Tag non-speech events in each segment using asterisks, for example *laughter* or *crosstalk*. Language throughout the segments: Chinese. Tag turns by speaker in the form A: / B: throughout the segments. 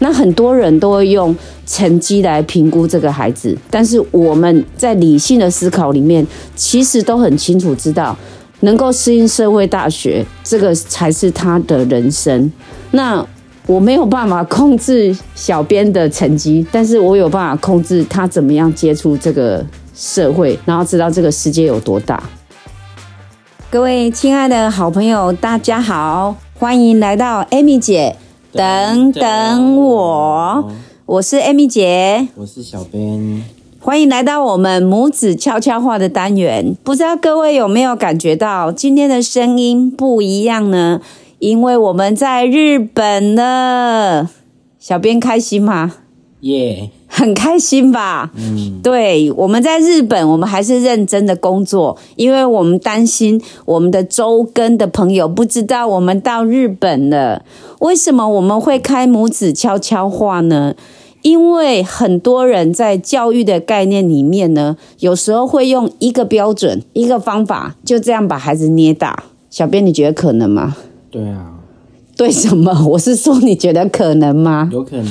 A: 那很多人都会用成绩来评估这个孩子，但是我们在理性的思考里面，其实都很清楚知道，能够适应社会大学，这个才是他的人生。那我没有办法控制小编的成绩，但是我有办法控制他怎么样接触这个社会，然后知道这个世界有多大。各位亲爱的好朋友，大家好，欢迎来到 Amy 姐。等等我，我是 Amy 姐，
B: 我是小编，
A: 欢迎来到我们母子悄悄话的单元。不知道各位有没有感觉到今天的声音不一样呢？因为我们在日本了，小编开心吗？
B: 耶。
A: 很开心吧？嗯，对，我们在日本，我们还是认真的工作，因为我们担心我们的周根的朋友不知道我们到日本了。为什么我们会开母子悄悄话呢？因为很多人在教育的概念里面呢，有时候会用一个标准、一个方法，就这样把孩子捏大。小编，你觉得可能吗？
B: 对啊。
A: 对什么？我是说，你觉得可能吗？
B: 有可能。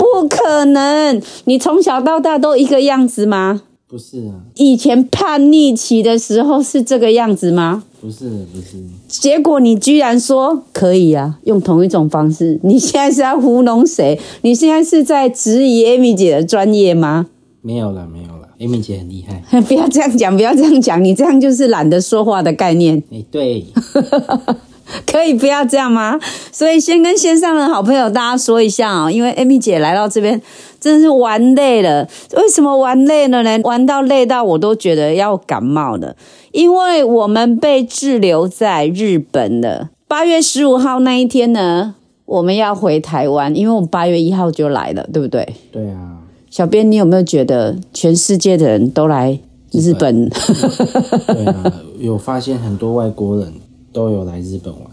A: 不可能！你从小到大都一个样子吗？
B: 不是啊。
A: 以前叛逆期的时候是这个样子吗？
B: 不是，不是。
A: 结果你居然说可以啊，用同一种方式。你现在是在糊弄谁？你现在是在质疑 Amy 姐的专业吗？
B: 没有了，没有了。Amy 姐很厉害。*laughs*
A: 不要这样讲，不要这样讲，你这样就是懒得说话的概念。
B: 哎，对。*laughs* *laughs*
A: 可以不要这样吗？所以先跟线上的好朋友大家说一下哦，因为 Amy 姐来到这边真的是玩累了。为什么玩累了呢？玩到累到我都觉得要感冒了，因为我们被滞留在日本了。八月十五号那一天呢，我们要回台湾，因为我们八月一号就来了，对不对？
B: 对啊。
A: 小编，你有没有觉得全世界的人都来日本？
B: 对啊，有发现很多外国人。都有来日本玩。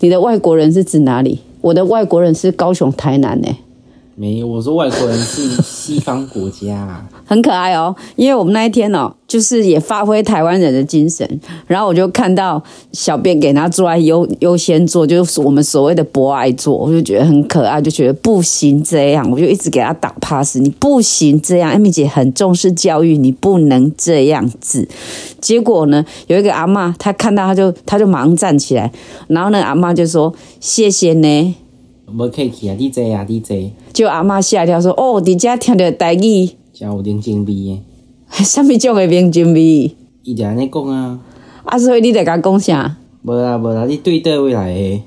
A: 你的外国人是指哪里？我的外国人是高雄、台南呢。
B: 没有，我说外国人是西方国家，*laughs*
A: 很可爱哦。因为我们那一天哦，就是也发挥台湾人的精神，然后我就看到小便给他坐在优优先座，就是我们所谓的博爱座，我就觉得很可爱，就觉得不行这样，我就一直给他打 pass，你不行这样，艾米姐很重视教育，你不能这样子。结果呢，有一个阿妈，她看到他就他就马上站起来，然后呢，阿妈就说谢谢呢。
B: 无客气啊，你坐啊，你坐。
A: 就阿嬷吓一跳，说：“哦，伫遮听着台语，
B: 真有人情味诶。*laughs*
A: 什么种诶人情味？
B: 伊就安尼讲啊。
A: 啊，所以你着甲讲啥？
B: 无啦无啦，你对倒位来诶？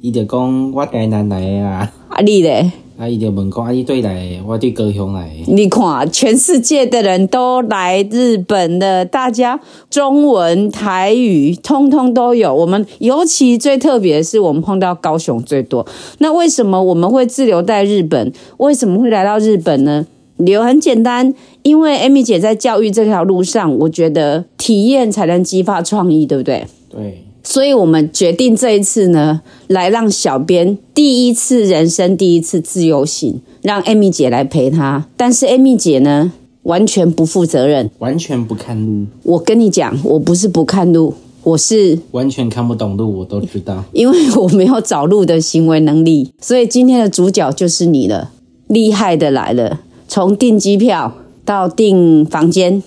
B: 伊就讲我台南来诶啊。
A: 啊，你咧？
B: 啊！伊就问讲：“啊，你对来？我对高雄来。”
A: 你看，全世界的人都来日本了，大家中文、台语通通都有。我们尤其最特别的是，我们碰到高雄最多。那为什么我们会滞留在日本？为什么会来到日本呢？理由很简单，因为 Amy 姐在教育这条路上，我觉得体验才能激发创意，对不对？
B: 对。
A: 所以我们决定这一次呢，来让小编第一次人生第一次自由行，让 Amy 姐来陪他。但是 Amy 姐呢，完全不负责任，
B: 完全不看路。
A: 我跟你讲，我不是不看路，我是
B: 完全看不懂路，我都知道，
A: 因为我没有找路的行为能力。所以今天的主角就是你了，厉害的来了，从订机票到订房间，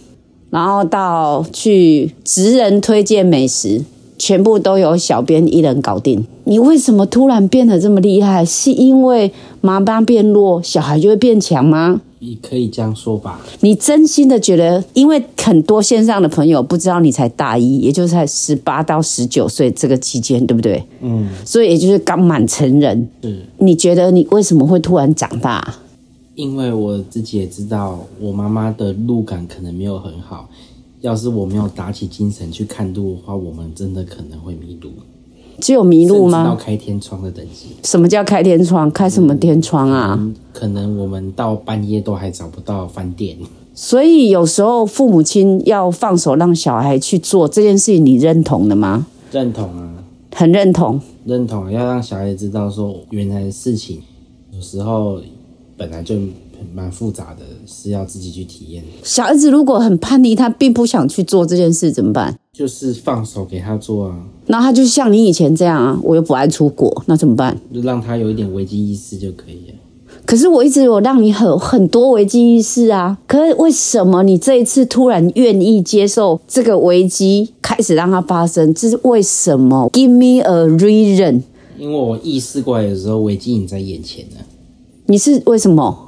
A: 然后到去职人推荐美食。全部都由小编一人搞定。你为什么突然变得这么厉害？是因为妈妈变弱，小孩就会变强吗？
B: 你可以这样说吧。
A: 你真心的觉得，因为很多线上的朋友不知道你才大一，也就是在十八到十九岁这个期间，对不对？嗯。所以也就是刚满成人。
B: 是。
A: 你觉得你为什么会突然长大？
B: 因为我自己也知道，我妈妈的路感可能没有很好。要是我没有打起精神去看路的话，我们真的可能会迷路。
A: 只有迷路吗？
B: 到开天窗的等级。
A: 什么叫开天窗？开什么天窗啊？
B: 可能我们到半夜都还找不到饭店。
A: 所以有时候父母亲要放手让小孩去做这件事情，你认同的吗？
B: 认同啊，
A: 很认同。
B: 认同，要让小孩知道说，原来的事情有时候本来就。蛮复杂的，是要自己去体验。
A: 小孩子如果很叛逆，他并不想去做这件事，怎么办？
B: 就是放手给他做啊。
A: 那他就像你以前这样啊，我又不爱出国，那怎么办？
B: 就让他有一点危机意识就可以了。
A: 可是我一直有让你很很多危机意识啊，可是为什么你这一次突然愿意接受这个危机，开始让它发生？这是为什么？Give me a reason。
B: 因为我意识过来的时候，危机已经在眼前了。
A: 你是为什么？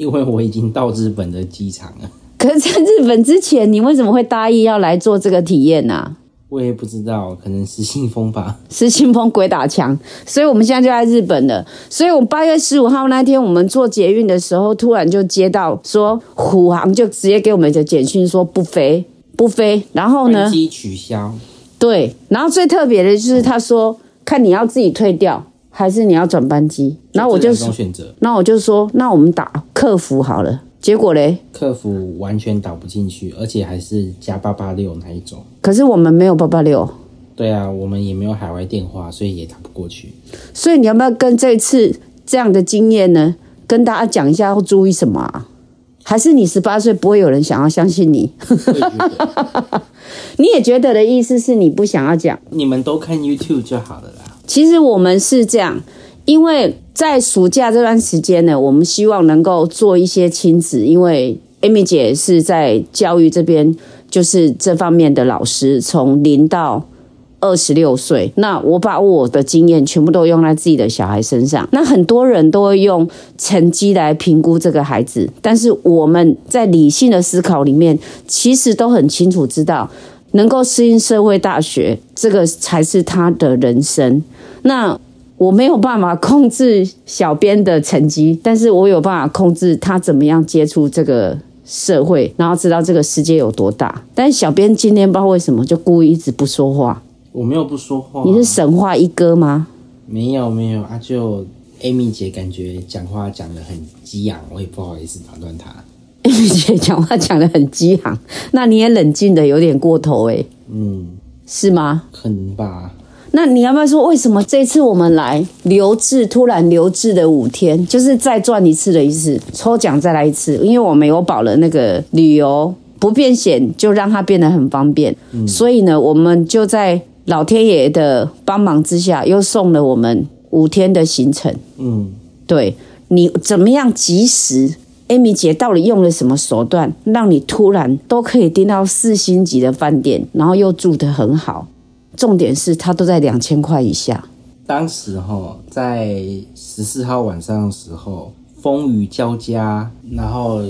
B: 因为我已经到日本的机场了。
A: 可是，在日本之前，你为什么会答应要来做这个体验呢、
B: 我也不知道，可能是信封吧。
A: 是信封鬼打墙，所以我们现在就在日本了。所以，我们八月十五号那天，我们做捷运的时候，突然就接到说虎航就直接给我们的简讯说不飞不飞。然后呢
B: 班，机取消，
A: 对，然后最特别的就是他说看你要自己退掉，还是你要转班机。然后我就
B: 选择，
A: 那我就说，那我们打客服好了。结果嘞，
B: 客服完全打不进去，而且还是加八八六那一种。
A: 可是我们没有八八六，
B: 对啊，我们也没有海外电话，所以也打不过去。
A: 所以你要不要跟这次这样的经验呢，跟大家讲一下要注意什么啊？还是你十八岁不会有人想要相信你？*laughs* 你也觉得的意思是你不想要讲？
B: 你们都看 YouTube 就好了啦。
A: 其实我们是这样，因为在暑假这段时间呢，我们希望能够做一些亲子，因为 Amy 姐是在教育这边，就是这方面的老师，从零到。二十六岁，那我把我的经验全部都用在自己的小孩身上。那很多人都会用成绩来评估这个孩子，但是我们在理性的思考里面，其实都很清楚知道，能够适应社会大学，这个才是他的人生。那我没有办法控制小编的成绩，但是我有办法控制他怎么样接触这个社会，然后知道这个世界有多大。但是小编今天不知道为什么就故意一直不说话。
B: 我没有不说话，
A: 你是神话一哥吗？
B: 没有没有啊，就 Amy 姐感觉讲话讲得很激昂，我也不好意思打断她。*laughs*
A: Amy 姐讲话讲的很激昂，那你也冷静的有点过头诶、
B: 嗯，
A: 是吗？
B: 可能吧。
A: 那你要不要说为什么这次我们来留置，突然留置的五天，就是再赚一次的意思，抽奖再来一次，因为我们有保了那个旅游不便险，就让它变得很方便，所以呢，我们就在老天爷的帮忙之下，又送了我们五天的行程。
B: 嗯，
A: 对你怎么样及时？Amy 姐到底用了什么手段，让你突然都可以订到四星级的饭店，然后又住得很好？重点是它都在两千块以下。
B: 当时哈在十四号晚上的时候，风雨交加，然后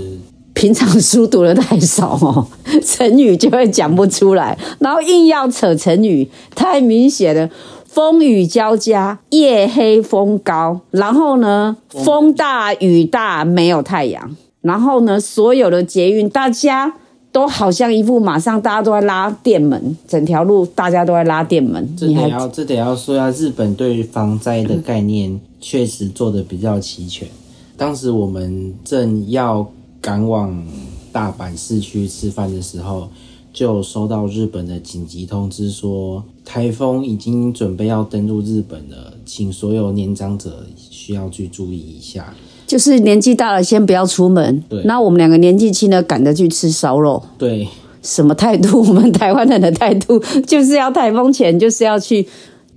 A: 平常书读的太少哦，成语就会讲不出来，然后硬要扯成语，太明显了。风雨交加，夜黑风高，然后呢，风大雨大，没有太阳，然后呢，所有的捷运大家都好像一副马上大家都在拉电门，整条路大家都在拉电门，
B: 这得要这得要说一下，日本对于防灾的概念确实做的比较齐全。当时我们正要赶往大阪市区吃饭的时候，就收到日本的紧急通知说，台风已经准备要登陆日本了，请所有年长者需要去注意一下。
A: 就是年纪大了先不要出门
B: 对，
A: 那我们两个年纪轻的赶着去吃烧肉。
B: 对，
A: 什么态度？我们台湾人的态度 *laughs* 就是要台风前就是要去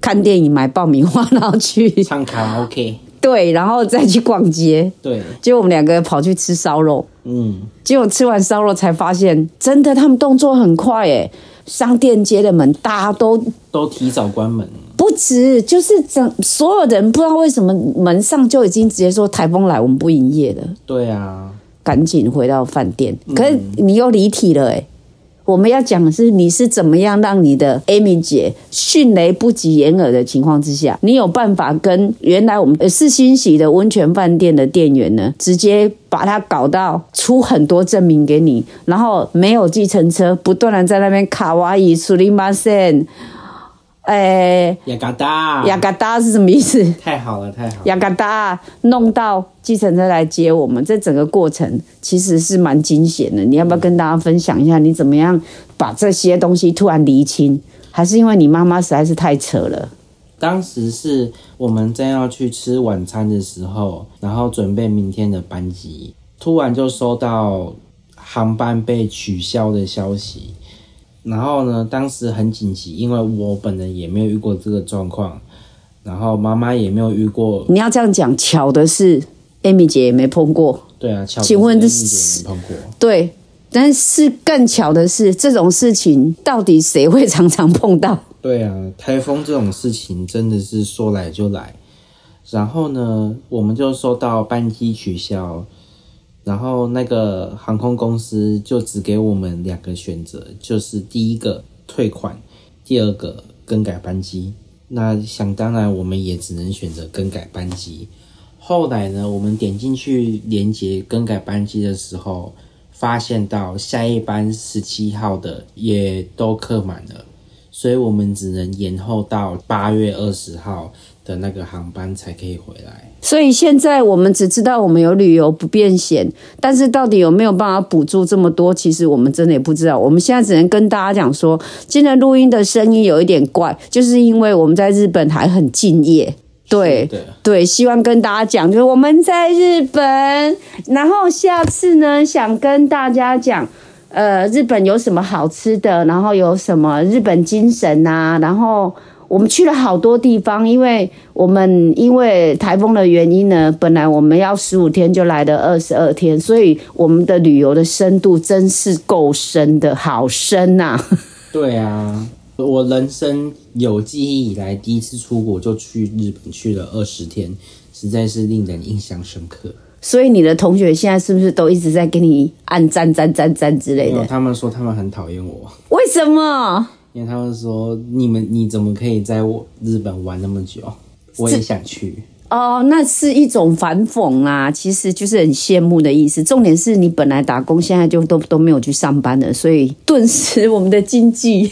A: 看电影、买爆米花，然后去
B: 唱卡拉 OK，
A: 对，然后再去逛街。
B: 对，
A: 结果我们两个跑去吃烧肉，
B: 嗯，
A: 结果吃完烧肉才发现，真的他们动作很快诶，商店街的门大家都
B: 都提早关门。
A: 不止，就是整所有人不知道为什么门上就已经直接说台风来，我们不营业了。
B: 对啊，
A: 赶紧回到饭店。可是你又离题了哎、我们要讲的是你是怎么样让你的 Amy 姐迅雷不及掩耳的情况之下，你有办法跟原来我们呃四星级的温泉饭店的店员呢，直接把他搞到出很多证明给你，然后没有计程车，不断的在那边卡哇伊苏里马森，哎，
B: 雅嘎达，
A: 雅嘎达是什么意思？
B: 太好了，太好了。
A: 雅嘎达弄到计程车来接我们，这整个过程其实是蛮惊险的。你要不要跟大家分享一下，你怎么样把这些东西突然厘清？还是因为你妈妈实在是太扯了？
B: 当时是我们正要去吃晚餐的时候，然后准备明天的班机，突然就收到航班被取消的消息。然后呢，当时很紧急，因为我本人也没有遇过这个状况，然后妈妈也没有遇过。
A: 你要这样讲，巧的是，Amy 姐也没碰过。
B: 对啊，巧
A: 请问这
B: 是碰过？
A: 对，但是更巧的是，这种事情到底谁会常常碰到？
B: 对啊，台风这种事情真的是说来就来。然后呢，我们就收到班机取消，然后那个航空公司就只给我们两个选择，就是第一个退款，第二个更改班机。那想当然，我们也只能选择更改班机。后来呢，我们点进去连接更改班机的时候，发现到下一班十七号的也都客满了，所以我们只能延后到八月二十号的那个航班才可以回来。
A: 所以现在我们只知道我们有旅游不便险，但是到底有没有办法补助这么多，其实我们真的也不知道。我们现在只能跟大家讲说，今天录音的声音有一点怪，就是因为我们在日本还很敬业。对对，希望跟大家讲，就是我们在日本，然后下次呢，想跟大家讲，呃，日本有什么好吃的，然后有什么日本精神啊，然后我们去了好多地方，因为我们因为台风的原因呢，本来我们要十五天就来了二十二天，所以我们的旅游的深度真是够深的，好深呐、
B: 对啊，我人生有记忆以来第一次出国就去日本去了二十天，实在是令人印象深刻。
A: 所以你的同学现在是不是都一直在给你按赞赞赞赞之类的？
B: 他们说他们很讨厌我，
A: 为什么？
B: 因为他们说你们你怎么可以在我日本玩那么久？我也想去。
A: 哦，那是一种反讽啊，其实就是很羡慕的意思。重点是你本来打工，现在就都都没有去上班了，所以顿时我们的经济，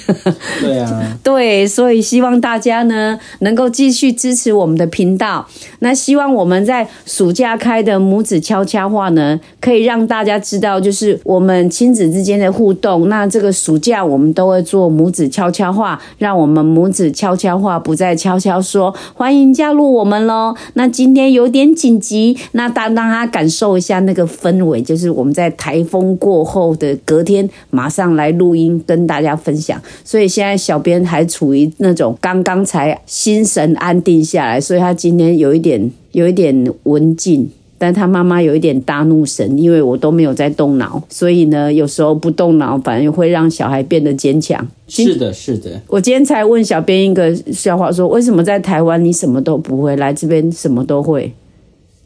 B: 对啊，*laughs*
A: 对，所以希望大家呢能够继续支持我们的频道。那希望我们在暑假开的母子悄悄话呢，可以让大家知道，就是我们亲子之间的互动。那这个暑假我们都会做母子悄悄话，让我们母子悄悄话不再悄悄说。欢迎加入我们喽！那今天有点紧急，那大让他感受一下那个氛围，就是我们在台风过后的隔天，马上来录音跟大家分享。所以现在小编还处于那种刚刚才心神安定下来，所以他今天有一点有一点文静。但他妈妈有一点大怒神，因为我都没有在动脑，所以呢，有时候不动脑反而会让小孩变得坚强。
B: 是的，是的。
A: 我今天才问小编一个笑话，说为什么在台湾你什么都不会，来这边什么都会？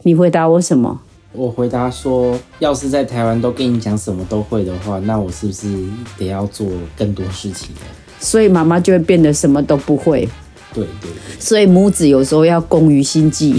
A: 你回答我什么？
B: 我回答说，要是在台湾都跟你讲什么都会的话，那我是不是得要做更多事情呢？
A: 所以妈妈就会变得什么都不会。
B: 对对
A: 所以母子有时候要共于心计，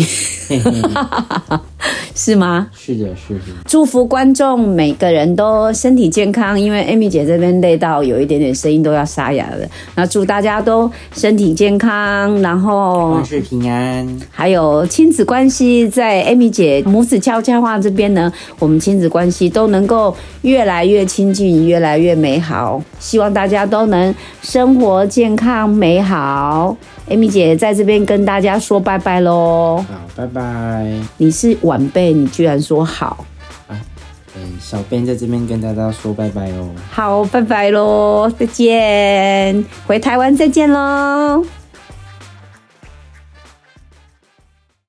A: *laughs* 是吗？
B: 是的，是的。
A: 祝福观众每个人都身体健康，因为 Amy 姐这边累到有一点点声音都要沙哑了。那祝大家都身体健康，然后
B: 万事平安。
A: 还有亲子关系，在 Amy 姐母子悄悄话这边呢，我们亲子关系都能够越来越亲近，越来越美好。希望大家都能生活健康美好。Amy 姐在这边跟大家说拜拜喽！
B: 好，拜拜。
A: 你是晚辈，你居然说好，
B: 嗯，小编在这边跟大家说拜拜喽。
A: 好，拜拜喽，再见，回台湾再见喽。